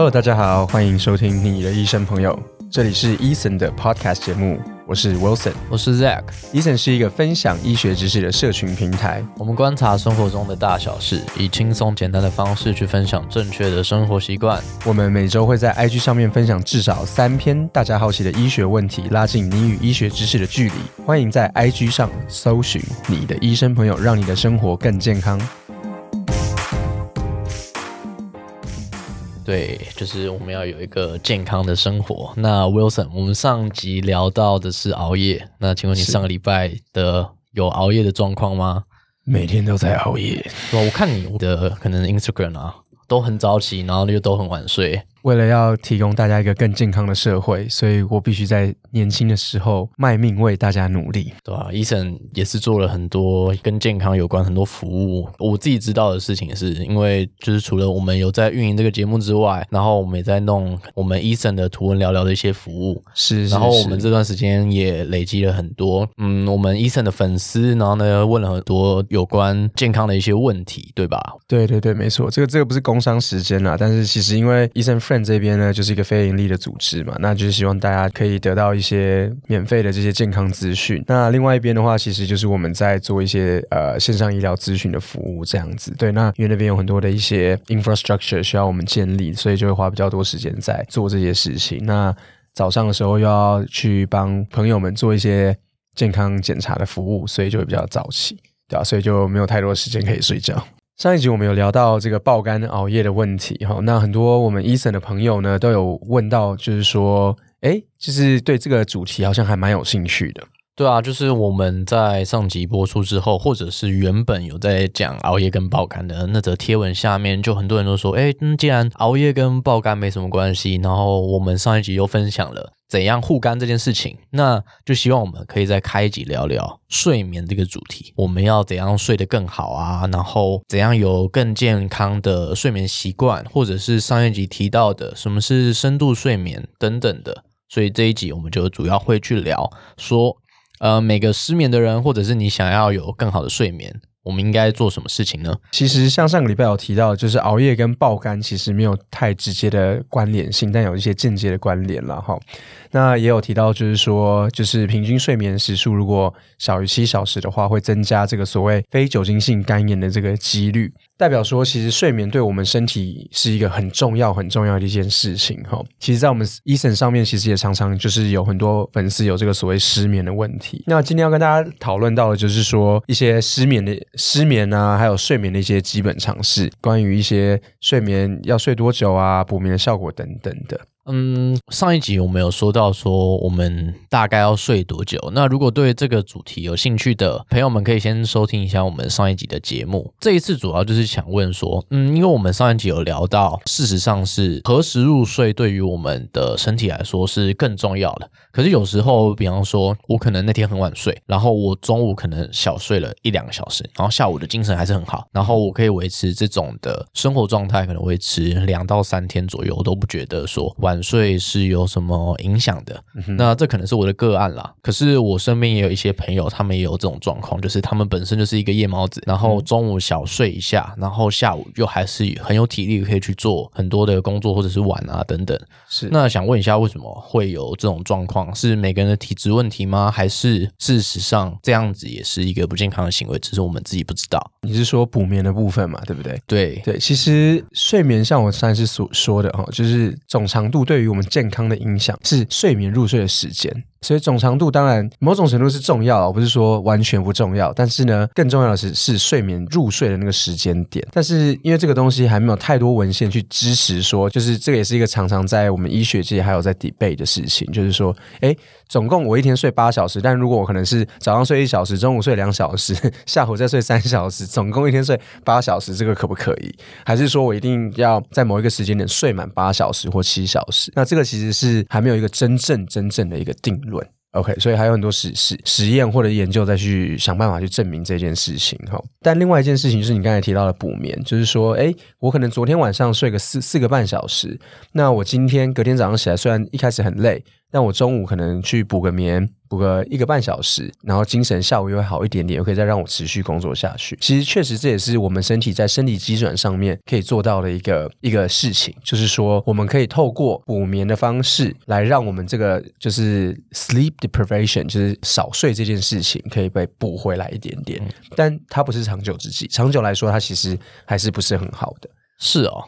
Hello，大家好，欢迎收听你的医生朋友，这里是 Eason 的 Podcast 节目，我是 Wilson。我是 Zack，Eason 是一个分享医学知识的社群平台，我们观察生活中的大小事，以轻松简单的方式去分享正确的生活习惯。我们每周会在 IG 上面分享至少三篇大家好奇的医学问题，拉近你与医学知识的距离。欢迎在 IG 上搜寻你的医生朋友，让你的生活更健康。对，就是我们要有一个健康的生活。那 Wilson，我们上集聊到的是熬夜，那请问你上个礼拜的有熬夜的状况吗？每天都在熬夜，我看你的可能 Instagram 啊，都很早起，然后又都很晚睡。为了要提供大家一个更健康的社会，所以我必须在年轻的时候卖命为大家努力。对吧、医生也是做了很多跟健康有关很多服务。我自己知道的事情是，因为就是除了我们有在运营这个节目之外，然后我们也在弄我们医生的图文聊聊的一些服务。是，是然后我们这段时间也累积了很多，嗯，我们医生的粉丝，然后呢问了很多有关健康的一些问题，对吧？对对对，没错，这个这个不是工伤时间啦，但是其实因为 Eason Friend 这边呢，就是一个非盈利的组织嘛，那就是希望大家可以得到一些免费的这些健康资讯。那另外一边的话，其实就是我们在做一些呃线上医疗咨询的服务这样子。对，那因为那边有很多的一些 infrastructure 需要我们建立，所以就会花比较多时间在做这些事情。那早上的时候又要去帮朋友们做一些健康检查的服务，所以就会比较早起，对吧、所以就没有太多时间可以睡觉。上一集我们有聊到这个爆肝熬夜的问题哈，那很多我们 Eason 的朋友呢都有问到，就是说，哎，就是对这个主题好像还蛮有兴趣的。对啊，就是我们在上集播出之后，或者是原本有在讲熬夜跟爆肝的那则贴文下面，就很多人都说，哎，嗯，既然熬夜跟爆肝没什么关系，然后我们上一集又分享了怎样护肝这件事情，那就希望我们可以再开一集聊聊睡眠这个主题，我们要怎样睡得更好啊，然后怎样有更健康的睡眠习惯，或者是上一集提到的什么是深度睡眠等等的。所以这一集我们就主要会去聊说，呃，每个失眠的人，或者是你想要有更好的睡眠，我们应该做什么事情呢？其实像上个礼拜有提到，就是熬夜跟爆肝其实没有太直接的关联性，但有一些间接的关联了哈。那也有提到，就是说，就是平均睡眠时数如果小于七小时的话，会增加这个所谓非酒精性肝炎的这个几率。代表说，其实睡眠对我们身体是一个很重要、很重要的一件事情哈。其实，在我们 Eason 上面，其实也常常就是有很多粉丝有这个所谓失眠的问题。那今天要跟大家讨论到的，就是说一些失眠的失眠啊，还有睡眠的一些基本常识，关于一些睡眠要睡多久啊，补眠的效果等等的。嗯，上一集我们有说到说我们大概要睡多久。那如果对这个主题有兴趣的朋友们，可以先收听一下我们上一集的节目。这一次主要就是想问说，嗯，因为我们上一集有聊到，事实上是何时入睡对于我们的身体来说是更重要的。可是有时候，比方说我可能那天很晚睡，然后我中午可能小睡了一两个小时，然后下午的精神还是很好，然后我可以维持这种的生活状态，可能维持两到三天左右，我都不觉得说晚睡是有什么影响的。那这可能是我的个案啦。可是我身边也有一些朋友，他们也有这种状况，就是他们本身就是一个夜猫子，然后中午小睡一下，然后下午又还是很有体力可以去做很多的工作或者是玩啊等等。是那想问一下，为什么会有这种状况？是每个人的体质问题吗？还是事实上这样子也是一个不健康的行为，只是我们自己不知道？你是说补眠的部分嘛，对不对？对，对，其实睡眠像我上一次所说的哈，就是总长度对于我们健康的影响是睡眠入睡的时间。所以总长度当然某种程度是重要，我不是说完全不重要，但是呢，更重要的是是睡眠入睡的那个时间点。但是因为这个东西还没有太多文献去支持说，就是这个也是一个常常在我们医学界还有在 debate 的事情，就是说，哎，总共我一天睡八小时，但如果我可能是早上睡一小时，中午睡两小时，下午再睡三小时，总共一天睡八小时，这个可不可以？还是说我一定要在某一个时间点睡满八小时或七小时？那这个其实是还没有一个真正真正的一个定论。OK，所以还有很多实实实验或者研究再去想办法去证明这件事情哈。但另外一件事情就是你刚才提到的补眠，就是说，哎，我可能昨天晚上睡个四四个半小时，那我今天隔天早上起来，虽然一开始很累，但我中午可能去补个眠，补个一个半小时，然后精神下午又会好一点点，又可以再让我持续工作下去。其实确实这也是我们身体在生理机转上面可以做到的一个一个事情，就是说我们可以透过补眠的方式来让我们这个就是 sleep deprivation，就是少睡这件事情可以被补回来一点点。但它不是长久之计，长久来说它其实还是不是很好的。是哦，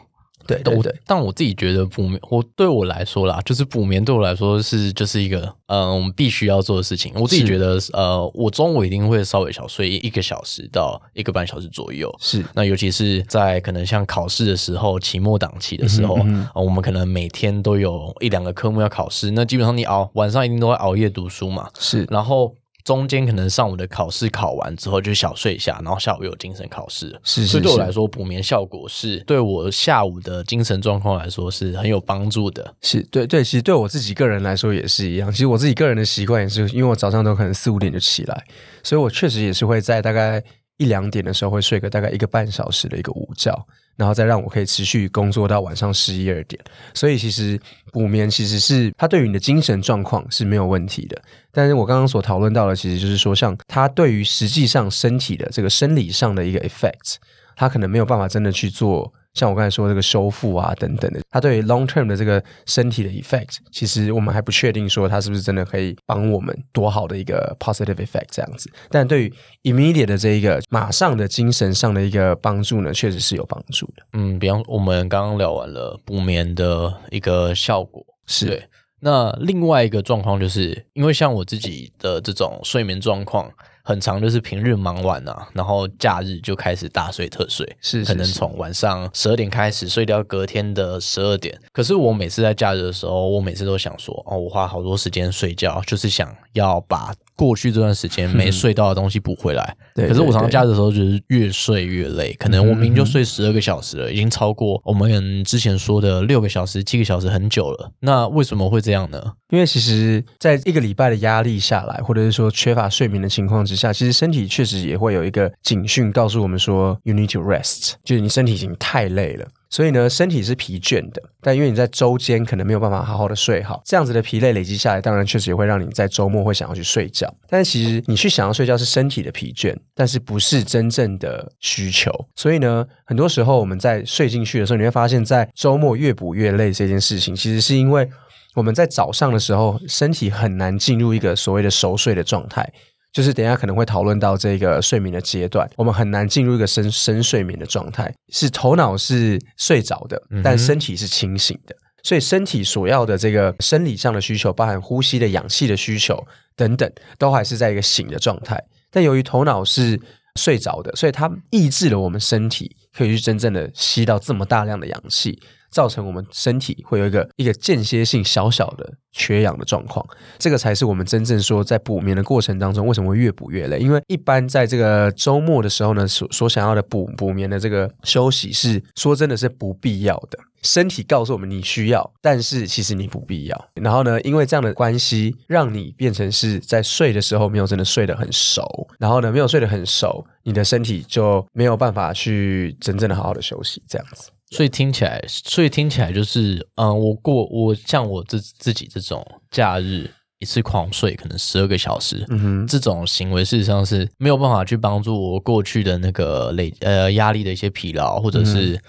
对对对，但我自己觉得补眠，我对我来说啦，就是补眠对我来说是就是一个呃，我们必须要做的事情。我自己觉得呃，我中午一定会稍微小睡一个小时到一个半小时左右。是，那尤其是在可能像考试的时候，期末档期的时候，我们可能每天都有一两个科目要考试，那基本上你熬晚上一定都会熬夜读书嘛。是，然后。中间可能上午的考试考完之后就小睡一下，然后下午有精神考试。是，所以对我来说，补眠效果是对我下午的精神状况来说是很有帮助的。是对对，其实对我自己个人来说也是一样。其实我自己个人的习惯也是，因为我早上都可能四五点就起来，所以我确实也是会在大概一两点的时候会睡个大概一个半小时的一个午觉。然后再让我可以持续工作到晚上十一二点，所以其实补眠其实是它对于你的精神状况是没有问题的。但是我刚刚所讨论到的，其实就是说，像它对于实际上身体的这个生理上的一个 effect，它可能没有办法真的去做。像我刚才说这个修复啊等等的，它对 long term 的这个身体的 effect，其实我们还不确定说它是不是真的可以帮我们多好的一个 positive effect 这样子。但对于 immediate 的这一个马上的精神上的一个帮助呢，确实是有帮助的。嗯，比方我们刚刚聊完了补眠的一个效果，是对。那另外一个状况就是，因为像我自己的这种睡眠状况。很长，就是平日忙完啊，然后假日就开始大睡特睡，是可能从晚上十二点开始睡到隔天的十二点。可是我每次在假日的时候，我每次都想说，哦，我花好多时间睡觉，就是想要把。过去这段时间没睡到的东西补回来，可是我常常假的时候就是越睡越累，可能我明明就睡十二个小时了，已经超过我们之前说的六个小时、七个小时很久了。那为什么会这样呢？因为其实在一个礼拜的压力下来，或者是说缺乏睡眠的情况之下，其实身体确实也会有一个警讯，告诉我们说 “you need to rest”，就是你身体已经太累了。所以呢，身体是疲倦的，但因为你在周间可能没有办法好好的睡好，这样子的疲累累积下来，当然确实也会让你在周末会想要去睡觉。但其实你去想要睡觉是身体的疲倦，但是不是真正的需求。所以呢，很多时候我们在睡进去的时候，你会发现在周末越补越累这件事情，其实是因为我们在早上的时候身体很难进入一个所谓的熟睡的状态。就是等下可能会讨论到这个睡眠的阶段，我们很难进入一个深深睡眠的状态，是头脑是睡着的，但身体是清醒的，所以身体所要的这个生理上的需求，包含呼吸的氧气的需求等等，都还是在一个醒的状态。但由于头脑是睡着的，所以它抑制了我们身体可以去真正的吸到这么大量的氧气。造成我们身体会有一个一个间歇性小小的缺氧的状况，这个才是我们真正说在补眠的过程当中，为什么会越补越累？因为一般在这个周末的时候呢，所所想要的补补眠的这个休息，是说真的是不必要的。身体告诉我们你需要，但是其实你不必要。然后呢，因为这样的关系，让你变成是在睡的时候没有真的睡得很熟，然后呢，没有睡得很熟，你的身体就没有办法去真正的好好的休息，这样子。所以听起来，所以听起来就是，嗯，我过我像我自自己这种假日一次狂睡，可能十二个小时，嗯哼，这种行为事实上是没有办法去帮助我过去的那个累呃压力的一些疲劳，或者是。嗯，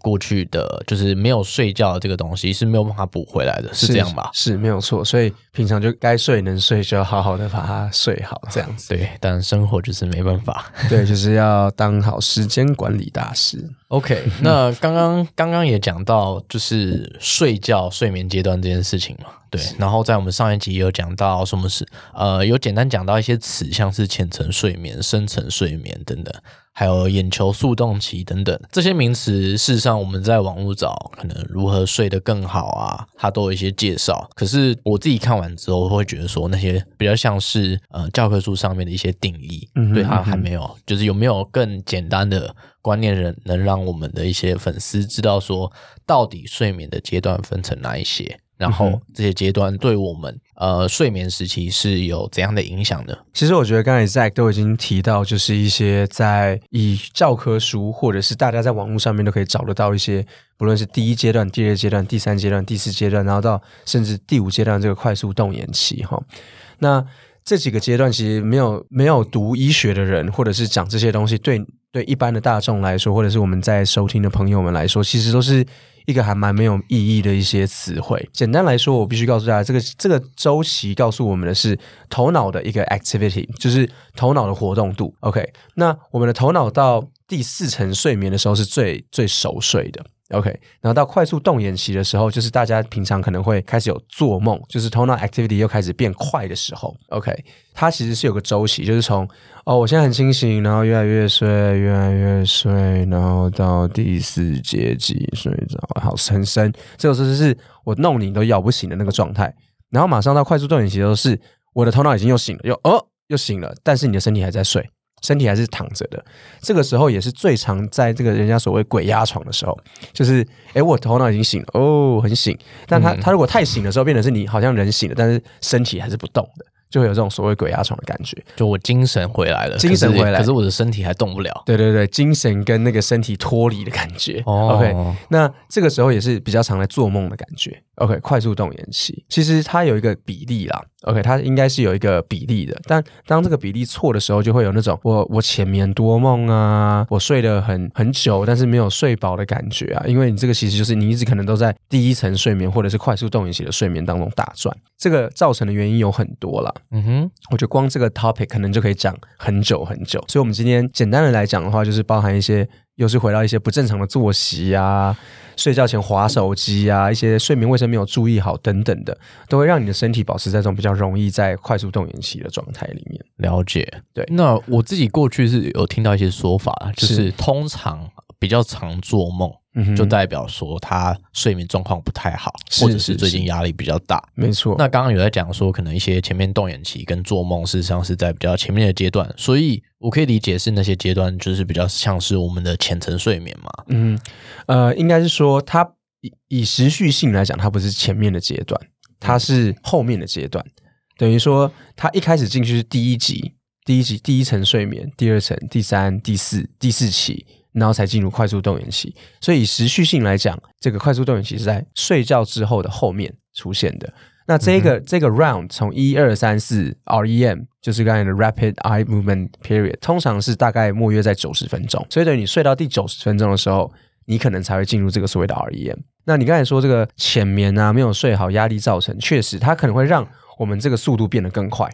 过去的就是没有睡觉这个东西是没有办法补回来的，是这样吧？是没有错，所以平常就该睡能睡就要好好的把它睡好，这样子。对，但生活就是没办法。对，就是要当好时间管理大师。OK，那刚刚刚刚也讲到，就是睡觉睡眠阶段这件事情嘛。对，然后在我们上一集也有讲到什么是呃，有简单讲到一些词，像是浅层睡眠、深层睡眠等等。还有眼球速动期等等这些名词，事实上我们在网络找可能如何睡得更好啊，它都有一些介绍。可是我自己看完之后，会觉得说那些比较像是呃教科书上面的一些定义，对它还没有，就是有没有更简单的观念，人能让我们的一些粉丝知道说，到底睡眠的阶段分成哪一些？然后这些阶段对我们呃睡眠时期是有怎样的影响呢？其实我觉得刚才 Zack 都已经提到，就是一些在以教科书或者是大家在网络上面都可以找得到一些，不论是第一阶段、第二阶段、第三阶段、第四阶段，然后到甚至第五阶段这个快速动眼期哈。那这几个阶段其实没有没有读医学的人，或者是讲这些东西，对对一般的大众来说，或者是我们在收听的朋友们来说，其实都是一个还蛮没有意义的一些词汇。简单来说，我必须告诉大家，这个这个周期告诉我们的是头脑的一个 activity，就是头脑的活动度。OK，那我们的头脑到第四层睡眠的时候是最最熟睡的。OK，然后到快速动眼期的时候，就是大家平常可能会开始有做梦，就是头脑 activity 又开始变快的时候。OK，它其实是有个周期，就是从哦，我现在很清醒，然后越来越睡，越来越睡，然后到第四阶级睡着，好很深，这个时候是我弄你都咬不醒的那个状态。然后马上到快速动眼期的时候，是我的头脑已经又醒了，又哦又醒了，但是你的身体还在睡。身体还是躺着的，这个时候也是最常在这个人家所谓鬼压床的时候，就是诶，我头脑已经醒了，哦，很醒，但他他如果太醒的时候，变成是你好像人醒了，但是身体还是不动的。就会有这种所谓鬼压床的感觉，就我精神回来了，精神回来，可是我的身体还动不了。对对对，精神跟那个身体脱离的感觉。OK，那这个时候也是比较常来做梦的感觉。OK，快速动眼期，其实它有一个比例啦。OK，它应该是有一个比例的，但当这个比例错的时候，就会有那种我我浅眠多梦啊，我睡得很很久，但是没有睡饱的感觉啊。因为你这个其实就是你一直可能都在第一层睡眠或者是快速动眼期的睡眠当中打转，这个造成的原因有很多了。嗯哼，我觉得光这个 topic 可能就可以讲很久很久，所以我们今天简单的来讲的话，就是包含一些，又是回到一些不正常的作息啊，睡觉前划手机啊，一些睡眠卫生没有注意好等等的，都会让你的身体保持在这种比较容易在快速动眼期的状态里面。了解，对。那我自己过去是有听到一些说法，就是通常比较常做梦。就代表说他睡眠状况不太好，或者是最近压力比较大。没错。那刚刚有在讲说，可能一些前面动眼期跟做梦，事实上是在比较前面的阶段，所以我可以理解是那些阶段就是比较像是我们的浅层睡眠嘛。嗯，呃，应该是说它以以时序性来讲，它不是前面的阶段，它是后面的阶段。等于说，它一开始进去是第一级，第一级第一层睡眠，第二层、第三、第四、第四期。然后才进入快速动员期，所以以时序性来讲，这个快速动员期是在睡觉之后的后面出现的。那这个这个 round 从一二三四 REM 就是刚才的 Rapid Eye Movement Period，通常是大概莫约在九十分钟。所以等你睡到第九十分钟的时候，你可能才会进入这个所谓的 REM。那你刚才说这个浅眠啊，没有睡好，压力造成，确实它可能会让我们这个速度变得更快。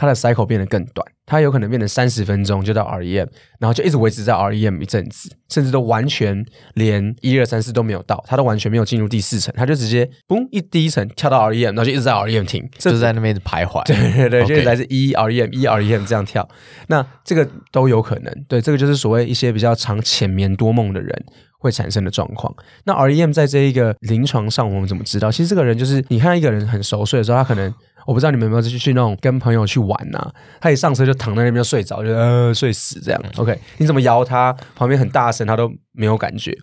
它的 cycle 变得更短，它有可能变成三十分钟就到 REM，然后就一直维持在 REM 一阵子，甚至都完全连一二三四都没有到，它都完全没有进入第四层，它就直接嘣一第一层跳到 REM，然后就一直在 REM 停，就在那边徘徊。对对对，就是来自一 REM 一 REM 这样跳，那这个都有可能。对，这个就是所谓一些比较长浅眠多梦的人会产生的状况。那 REM 在这一个临床上，我们怎么知道？其实这个人就是你看一个人很熟睡的时候，他可能。我不知道你们有没有去去那种跟朋友去玩呐？他一上车就躺在那边就睡着，就呃睡死这样。OK，你怎么摇他旁边很大声，他都没有感觉。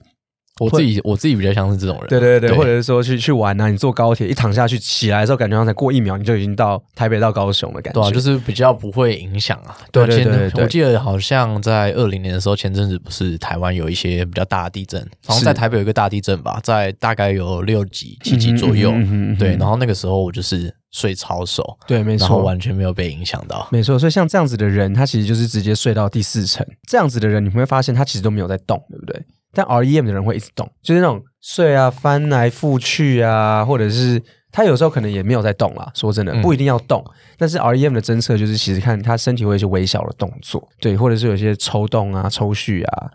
我自己我自己比较像是这种人，对对对，或者是说去去玩啊，你坐高铁一躺下去起来的时候，感觉刚才过一秒你就已经到台北到高雄的感觉，对啊，就是比较不会影响啊。对对对，我记得好像在二零年的时候，前阵子不是台湾有一些比较大的地震，好像在台北有一个大地震吧，在大概有六级七级左右，对，然后那个时候我就是睡超熟，对，没错，完全没有被影响到，没错。所以像这样子的人，他其实就是直接睡到第四层，这样子的人你会发现他其实都没有在动，对不对？但 REM 的人会一直动，就是那种睡啊、翻来覆去啊，或者是他有时候可能也没有在动啦。说真的，不一定要动，但是 REM 的侦测就是其实看他身体会有一些微小的动作，对，或者是有些抽动啊、抽蓄啊。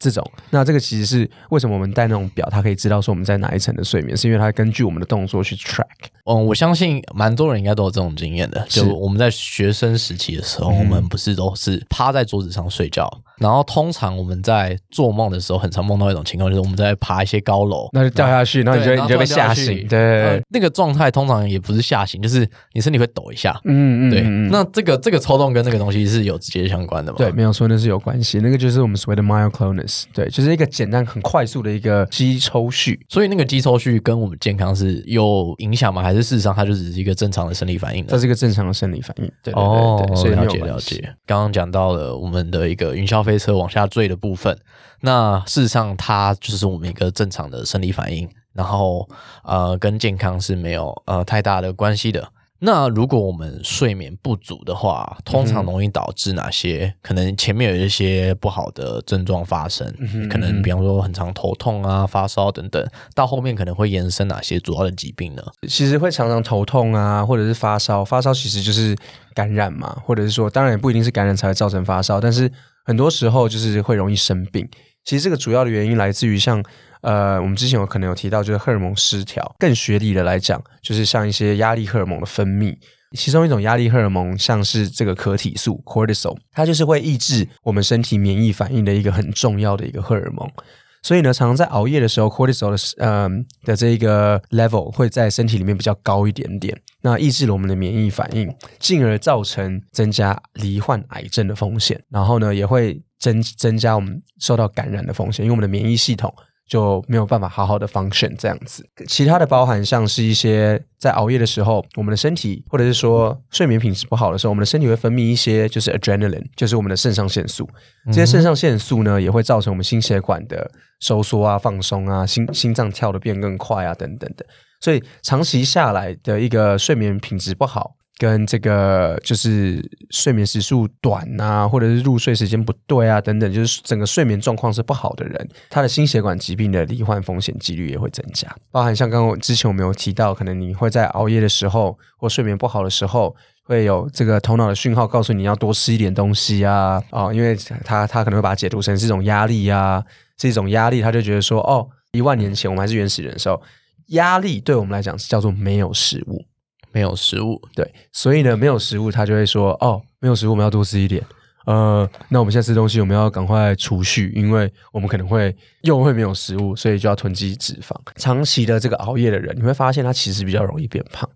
这种，那这个其实是为什么我们戴那种表，它可以知道说我们在哪一层的睡眠，是因为它根据我们的动作去 track。嗯，我相信蛮多人应该都有这种经验的。就我们在学生时期的时候，我们不是都是趴在桌子上睡觉，然后通常我们在做梦的时候，很常梦到一种情况，就是我们在爬一些高楼，那就掉下去，然后你就你就被吓醒。对，那个状态通常也不是吓醒，就是你身体会抖一下。嗯嗯，对。那这个这个抽动跟那个东西是有直接相关的吗？对，没有说那是有关系，那个就是我们所谓的 myoclonus。对，就是一个简单很快速的一个肌抽序。所以那个肌抽序跟我们健康是有影响吗？还是事实上它就只是一个正常的生理反应呢？这是一个正常的生理反应。对对对哦，所以了解。了解。刚刚讲到了我们的一个云霄飞车往下坠的部分，那事实上它就是我们一个正常的生理反应，然后呃跟健康是没有呃太大的关系的。那如果我们睡眠不足的话，通常容易导致哪些？可能前面有一些不好的症状发生，哼可能比方说很常头痛啊、发烧等等，到后面可能会延伸哪些主要的疾病呢？其实会常常头痛啊，或者是发烧。发烧其实就是感染嘛，或者是说，当然也不一定是感染才会造成发烧，但是很多时候就是会容易生病。其实这个主要的原因来自于像呃，我们之前有可能有提到，就是荷尔蒙失调。更学理的来讲，就是像一些压力荷尔蒙的分泌。其中一种压力荷尔蒙，像是这个可体素 （cortisol），它就是会抑制我们身体免疫反应的一个很重要的一个荷尔蒙。所以呢，常常在熬夜的时候，cortisol 的呃的这个 level 会在身体里面比较高一点点，那抑制了我们的免疫反应，进而造成增加罹患癌症的风险，然后呢，也会增增加我们受到感染的风险，因为我们的免疫系统就没有办法好好的 function 这样子。其他的包含像是一些在熬夜的时候，我们的身体或者是说睡眠品质不好的时候，我们的身体会分泌一些就是 adrenaline，就是我们的肾上腺素。这些肾上腺素呢，也会造成我们心血管的收缩啊、放松啊，心心脏跳的变更快啊，等等的。所以长期下来的一个睡眠品质不好，跟这个就是睡眠时数短啊，或者是入睡时间不对啊，等等，就是整个睡眠状况是不好的人，他的心血管疾病的罹患风险几率也会增加。包含像刚刚之前我们有提到，可能你会在熬夜的时候或睡眠不好的时候。会有这个头脑的讯号告诉你要多吃一点东西啊啊、因为他他可能会把它解读成是一种压力啊，是一种压力，他就觉得说哦，一万年前我们还是原始人的时候，压力对我们来讲是叫做没有食物，没有食物，对，所以呢，没有食物，他就会说哦，没有食物，我们要多吃一点。呃，那我们现在吃东西，我们要赶快储蓄，因为我们可能会又会没有食物，所以就要囤积脂肪。长期的这个熬夜的人，你会发现他其实比较容易变胖。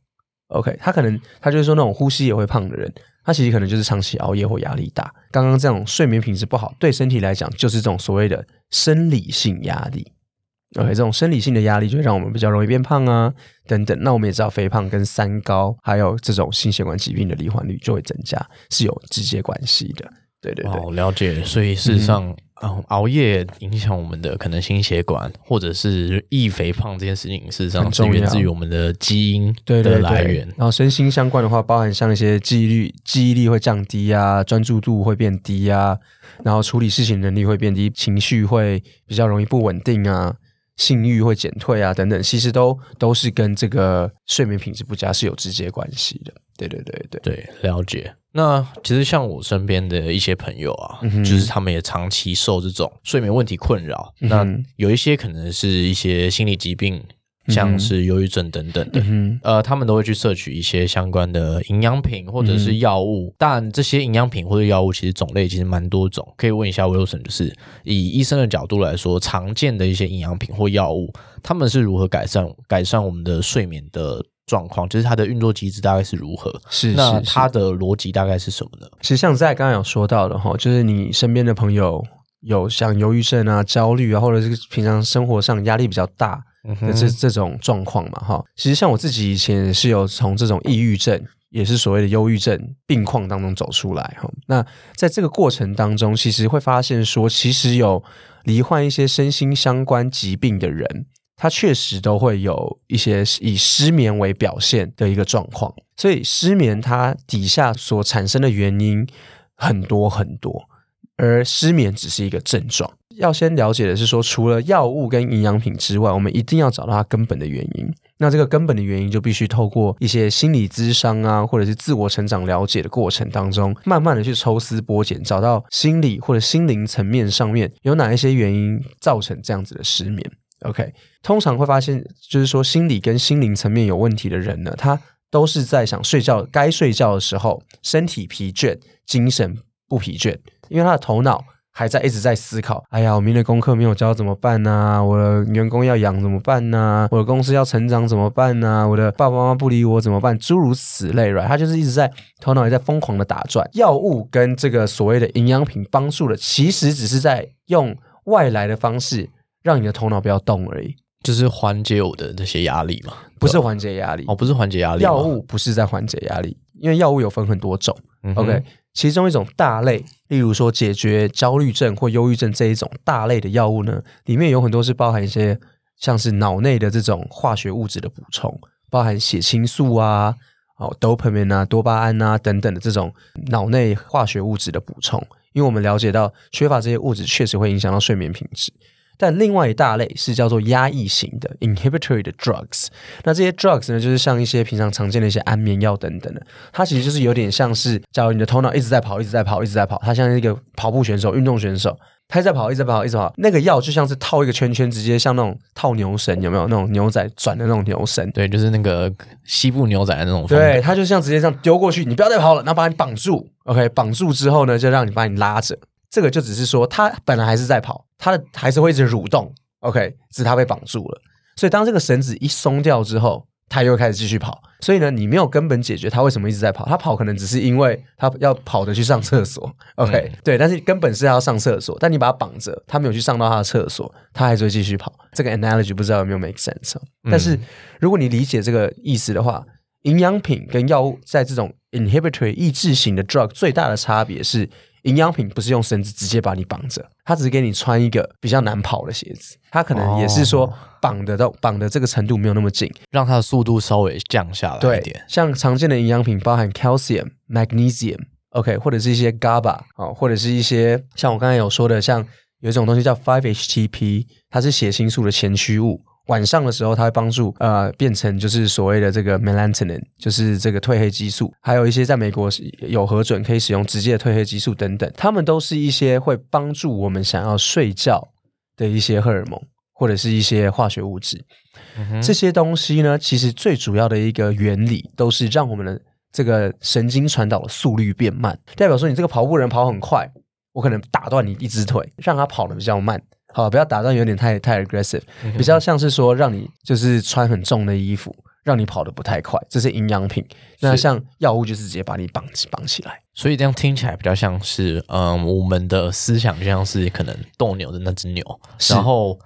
OK，他可能他就是说那种呼吸也会胖的人，他其实可能就是长期熬夜或压力大。刚刚这种睡眠品质不好，对身体来讲就是这种所谓的生理性压力。OK，这种生理性的压力就会让我们比较容易变胖啊，等等。那我们也知道，肥胖跟三高还有这种心血管疾病的罹患率就会增加，是有直接关系的。对对对，哦，了解。所以事实上，嗯，熬夜影响我们的可能心血管或者是易肥胖这件事情，事实上是源自于我们的基因的对对对来源。然后身心相关的话，包含像一些记忆力、记忆力会降低啊，专注度会变低啊，然后处理事情能力会变低，情绪会比较容易不稳定啊，性欲会减退啊，等等，其实都都是跟这个睡眠品质不佳是有直接关系的。对对对对，对，了解。那其实像我身边的一些朋友啊，嗯就是他们也长期受这种睡眠问题困扰。嗯那有一些可能是一些心理疾病，像是忧郁症等等的。嗯呃，他们都会去摄取一些相关的营养品或者是药物，但这些营养品或者药物其实种类其实蛮多种。可以问一下 Wilson，就是以医生的角度来说，常见的一些营养品或药物，他们是如何改善改善我们的睡眠的状况？就是它的运作机制大概是如何？是那它的逻辑大概是什么呢？其实像在刚刚有说到的哈，就是你身边的朋友有像忧郁症啊、焦虑啊，或者是平常生活上压力比较大的这这种状况嘛哈。其实像我自己以前是有从这种抑郁症，也是所谓的忧郁症病况当中走出来哈。那在这个过程当中，其实会发现说，其实有罹患一些身心相关疾病的人。他确实都会有一些以失眠为表现的一个状况，所以失眠它底下所产生的原因很多很多，而失眠只是一个症状。要先了解的是说，除了药物跟营养品之外，我们一定要找到它根本的原因。那这个根本的原因，就必须透过一些心理咨商啊，或者是自我成长了解的过程当中，慢慢的去抽丝剥茧，找到心理或者心灵层面上面有哪一些原因造成这样子的失眠。OK，通常会发现，就是说心理跟心灵层面有问题的人呢，他都是在想睡觉该睡觉的时候，身体疲倦，精神不疲倦，因为他的头脑还在一直在思考。哎呀，我明天功课没有交怎么办呢、我的员工要养怎么办呢、我的公司要成长怎么办呢、我的爸爸妈妈不理我怎么办？诸如此类，right？他就是一直在头脑也在疯狂的打转。药物跟这个所谓的营养品帮助的，其实只是在用。外来的方式让你的头脑不要动而已，就是缓解我的这些压力嘛，不是缓解压力。哦，不是缓解压力，药物不是在缓解压力，因为药物有分很多种。OK，其中一种大类，例如说解决焦虑症或忧郁症这一种大类的药物呢，里面有很多是包含一些像是脑内的这种化学物质的补充，包含血清素啊、哦 dopamine 啊、多巴胺啊等等的这种脑内化学物质的补充。因为我们了解到缺乏这些物质确实会影响到睡眠品质。但另外一大类是叫做压抑型的 inhibitory 的 drugs。那这些 drugs 呢，就是像一些平常常见的一些安眠药等等的，它其实就是有点像是，假如你的头脑一直在跑，一直在跑，一直在跑，它像一个跑步选手、运动选手，他一直在跑，一直在跑，一直跑。那个药就像是套一个圈圈，直接像那种套牛绳，有没有那种牛仔转的那种牛绳？对，就是那个西部牛仔的那种。对，它就像直接这样丢过去，你不要再跑了，然后把你绑住。OK，绑住之后呢，就让你把你拉着。这个就只是说，它本来还是在跑，它的还是会一直蠕动。OK，只是它被绑住了。所以当这个绳子一松掉之后，它又开始继续跑。所以呢，你没有根本解决它为什么一直在跑。它跑可能只是因为它要跑着去上厕所。OK，、对，但是根本是要上厕所，但你把它绑着，它没有去上到它的厕所，它还是会继续跑。这个 analogy 不知道有没有 make sense？、哦、但是如果你理解这个意思的话，营养品跟药物在这种 inhibitory 抑制型的 drug 最大的差别是，营养品不是用绳子直接把你绑着，它只是给你穿一个比较难跑的鞋子，它可能也是说绑的到绑的这个程度没有那么紧。让它的速度稍微降下来一对点。，像常见的营养品包含 calcium、magnesium。OK，或者是一些 GABA 哦，或者是一些像我刚才有说的，像有一种东西叫 5-HTP，它是血清素的前驱物。晚上的时候，它会帮助呃变成就是所谓的这个 melatonin，就是这个褪黑激素，还有一些在美国是有核准可以使用直接的褪黑激素等等，它们都是一些会帮助我们想要睡觉的一些荷尔蒙或者是一些化学物质。这些东西呢，其实最主要的一个原理都是让我们的这个神经传导的速率变慢，代表说你这个跑步人跑很快，我可能打断你一只腿，让他跑得比较慢。好，不要打断，有点太太 aggressive，比较像是说让你就是穿很重的衣服，让你跑得不太快，这是营养品。那像药物就是直接把你绑绑起来。所以这样听起来比较像是，嗯，我们的思想就像是可能斗牛的那只牛，然后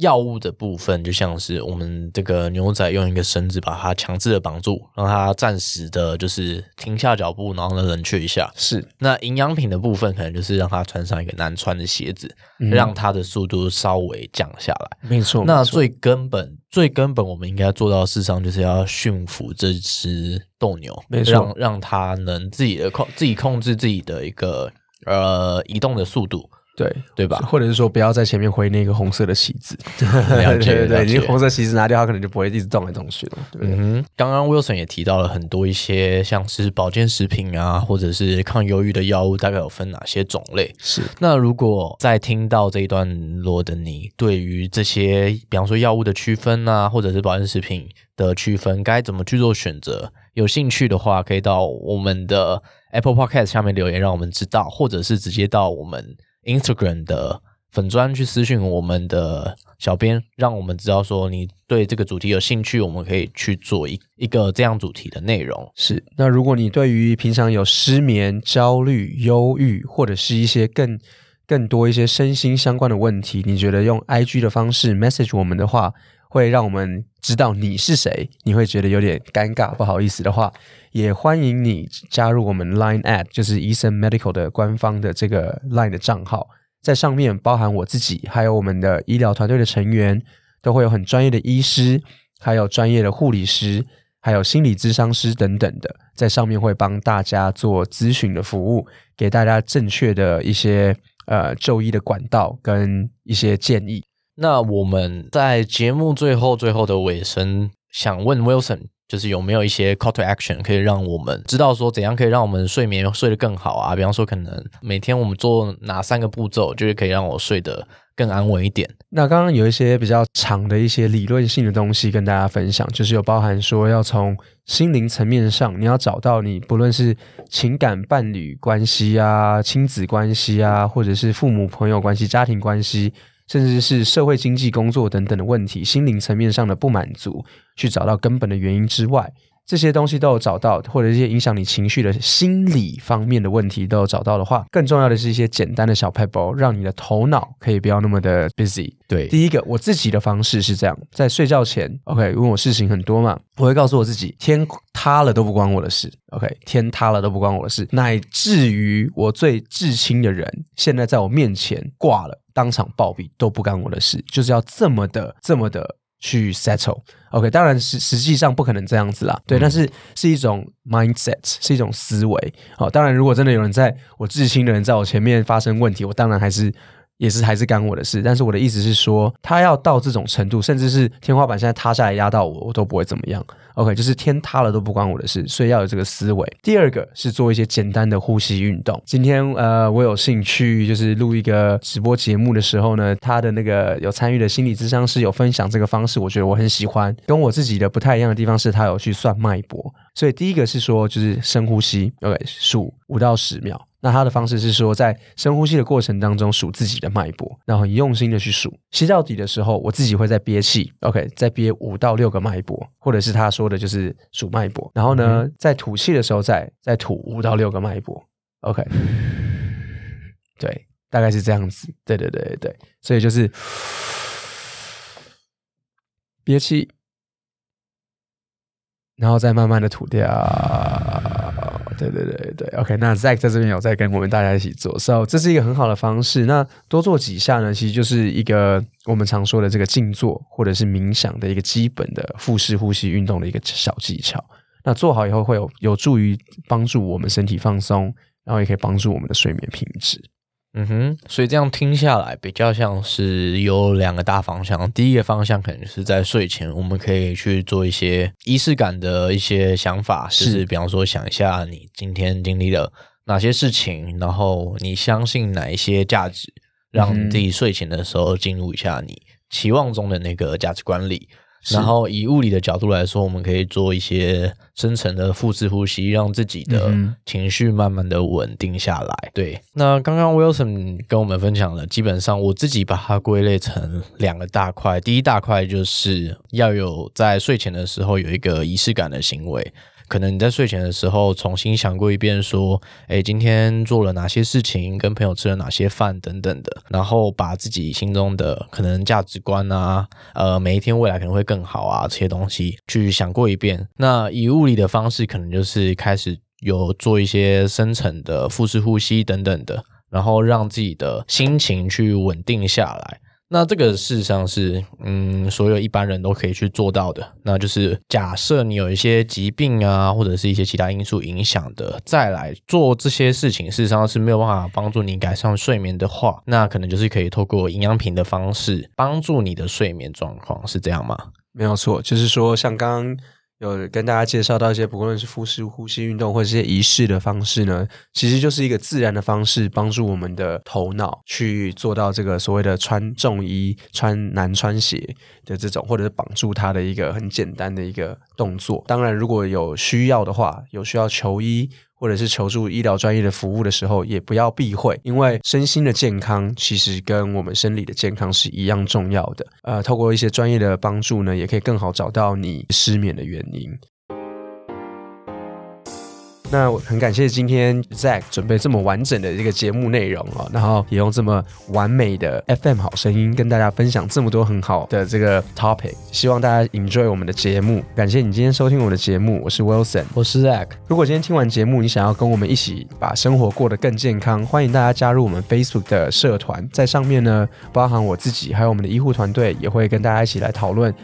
药物的部分就像是我们这个牛仔用一个绳子把它强制的绑住，让它暂时的就是停下脚步，然后呢冷却一下。是，那营养品的部分可能就是让它穿上一个难穿的鞋子，嗯让它的速度稍微降下来。没错。那最根本、最根本，我们应该做到的事上，就是要驯服这只斗牛，让让它能自己的控、自己控制自己的一个呃移动的速度，对对吧？或者是说不要在前面挥那个红色的旗子，对对对，你红色旗子拿掉，它可能就不会一直动来动去了，对对？嗯哼，刚刚 Wilson 也提到了很多一些像是保健食品啊，或者是抗忧郁的药物，大概有分哪些种类？是那如果在听到这一段落的你，对于这些，比方说药物的区分啊，或者是保健食品的区分，该怎么去做选择？有兴趣的话，可以到我们的 Apple Podcast 下面留言，让我们知道，或者是直接到我们 Instagram 的粉砖去私信我们的小编，让我们知道说你对这个主题有兴趣，我们可以去做一一个这样主题的内容。是。那如果你对于平常有失眠、焦虑、忧郁，或者是一些更更多一些身心相关的问题，你觉得用 IG 的方式 message 我们的话，会让我们知道你是谁，你会觉得有点尴尬、不好意思的话，也欢迎你加入我们 Line at，就是医生 Medical 的官方的这个 Line 的账号，在上面包含我自己，还有我们的医疗团队的成员，都会有很专业的医师，还有专业的护理师，还有心理咨商师等等的，在上面会帮大家做咨询的服务，给大家正确的一些呃就医的管道跟一些建议。那我们在节目最后最后的尾声，想问 Wilson，就是有没有一些 call to action 可以让我们知道说怎样可以让我们睡眠睡得更好啊？比方说，可能每天我们做哪三个步骤，就是可以让我睡得更安稳一点。那刚刚有一些比较长的一些理论性的东西跟大家分享，就是有包含说要从心灵层面上，你要找到你不论是情感伴侣关系啊、亲子关系啊，或者是父母朋友关系、家庭关系，甚至是社会经济工作等等的问题，心灵层面上的不满足，去找到根本的原因之外，这些东西都有找到，或者一些影响你情绪的心理方面的问题都有找到的话，更重要的是一些简单的小 pebble，让你的头脑可以不要那么的 busy。对，第一个，我自己的方式是这样，在睡觉前，OK，因为我事情很多嘛，我会告诉我自己，天塌了都不关我的事，OK，天塌了都不关我的事，乃至于我最至亲的人现在在我面前挂了，当场暴毙都不干我的事，就是要这么的，这么的。去 settle，OK，当然实实际上不可能这样子啦，对，但是是一种 mindset，是一种思维。好，当然如果真的有人在我至亲的人在我前面发生问题，我当然还是。也是还是干我的事，但是我的意思是说，他要到这种程度，甚至是天花板现在塌下来压到我，我都不会怎么样。OK，就是天塌了都不关我的事，所以要有这个思维。第二个是做一些简单的呼吸运动。今天呃，我有兴趣就是录一个直播节目的时候呢，他的那个有参与的心理咨商师有分享这个方式，我觉得我很喜欢。跟我自己的不太一样的地方是，他有去算脉搏。所以第一个是说，就是深呼吸，OK，数五到十秒。那他的方式是说，在深呼吸的过程当中数自己的脉搏，然后很用心的去数。吸到底的时候，我自己会在憋气，OK，再憋五到六个脉搏，或者是他说的就是数脉搏。然后呢，在吐气的时候，再再吐五到六个脉搏，OK，对，大概是这样子。对对对对对，所以就是憋气，然后再慢慢的吐掉。对对对对，OK，那 Zack 在这边有在跟我们大家一起做，So 这是一个很好的方式。那多做几下呢，其实就是一个我们常说的这个静坐或者是冥想的一个基本的腹式呼吸运动的一个小技巧。那做好以后会有有助于帮助我们身体放松，然后也可以帮助我们的睡眠品质。嗯哼，所以这样听下来，比较像是有两个大方向。第一个方向可能是在睡前，我们可以去做一些仪式感的一些想法，就是比方说想一下你今天经历了哪些事情，然后你相信哪一些价值，让自己睡前的时候进入一下你期望中的那个价值观里。然后以物理的角度来说，我们可以做一些深层的腹式呼吸，让自己的情绪慢慢的稳定下来。对，那刚刚 Wilson 跟我们分享了，基本上我自己把它归类成两个大块。第一大块就是要有在睡前的时候有一个仪式感的行为。可能你在睡前的时候重新想过一遍，说，哎，今天做了哪些事情，跟朋友吃了哪些饭等等的，然后把自己心中的可能价值观啊，呃，每一天未来可能会更好啊这些东西去想过一遍。那以物理的方式，可能就是开始有做一些深层的腹式呼吸等等的，然后让自己的心情去稳定下来。那这个事实上是，嗯，所有一般人都可以去做到的。那就是假设你有一些疾病啊，或者是一些其他因素影响的，再来做这些事情，事实上是没有办法帮助你改善睡眠的话，那可能就是可以透过营养品的方式帮助你的睡眠状况，是这样吗？没有错，就是说像刚刚。有跟大家介绍到一些，不论是腹式呼吸运动或者一些仪式的方式呢，其实就是一个自然的方式，帮助我们的头脑去做到这个所谓的穿重衣、穿难穿鞋的这种，或者是绑住它的一个很简单的一个动作。当然，如果有需要的话，有需要求医。或者是求助医疗专业的服务的时候，也不要避讳，因为身心的健康其实跟我们生理的健康是一样重要的。呃，透过一些专业的帮助呢，也可以更好找到你失眠的原因。那我很感谢今天 Zack 准备这么完整的这个节目内容哦，然后也用这么完美的 FM 好声音跟大家分享这么多很好的这个 topic，希望大家 enjoy 我们的节目。感谢你今天收听我的节目，我是 Wilson，我是 Zack。如果今天听完节目，你想要跟我们一起把生活过得更健康，欢迎大家加入我们 Facebook 的社团，在上面呢，包含我自己还有我们的医护团队，也会跟大家一起来讨论。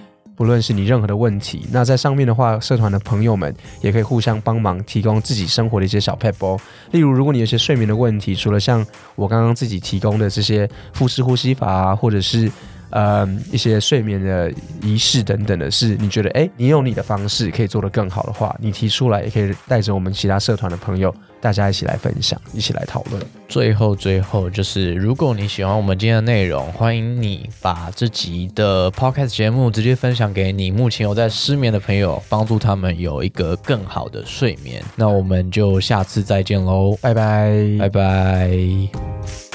不论是你任何的问题，那在上面的话，社团的朋友们也可以互相帮忙，提供自己生活的一些小 pebble。例如，如果你有些睡眠的问题，除了像我刚刚自己提供的这些腹式呼吸法啊，或者是呃一些睡眠的仪式等等的，是你觉得哎，你有你的方式可以做得更好的话，你提出来，也可以带着我们其他社团的朋友。大家一起来分享，一起来讨论。最后，最后就是，如果你喜欢我们今天的内容，欢迎你把这集的 podcast 节目直接分享给你目前有在失眠的朋友，帮助他们有一个更好的睡眠。那我们就下次再见喽，拜拜，拜拜。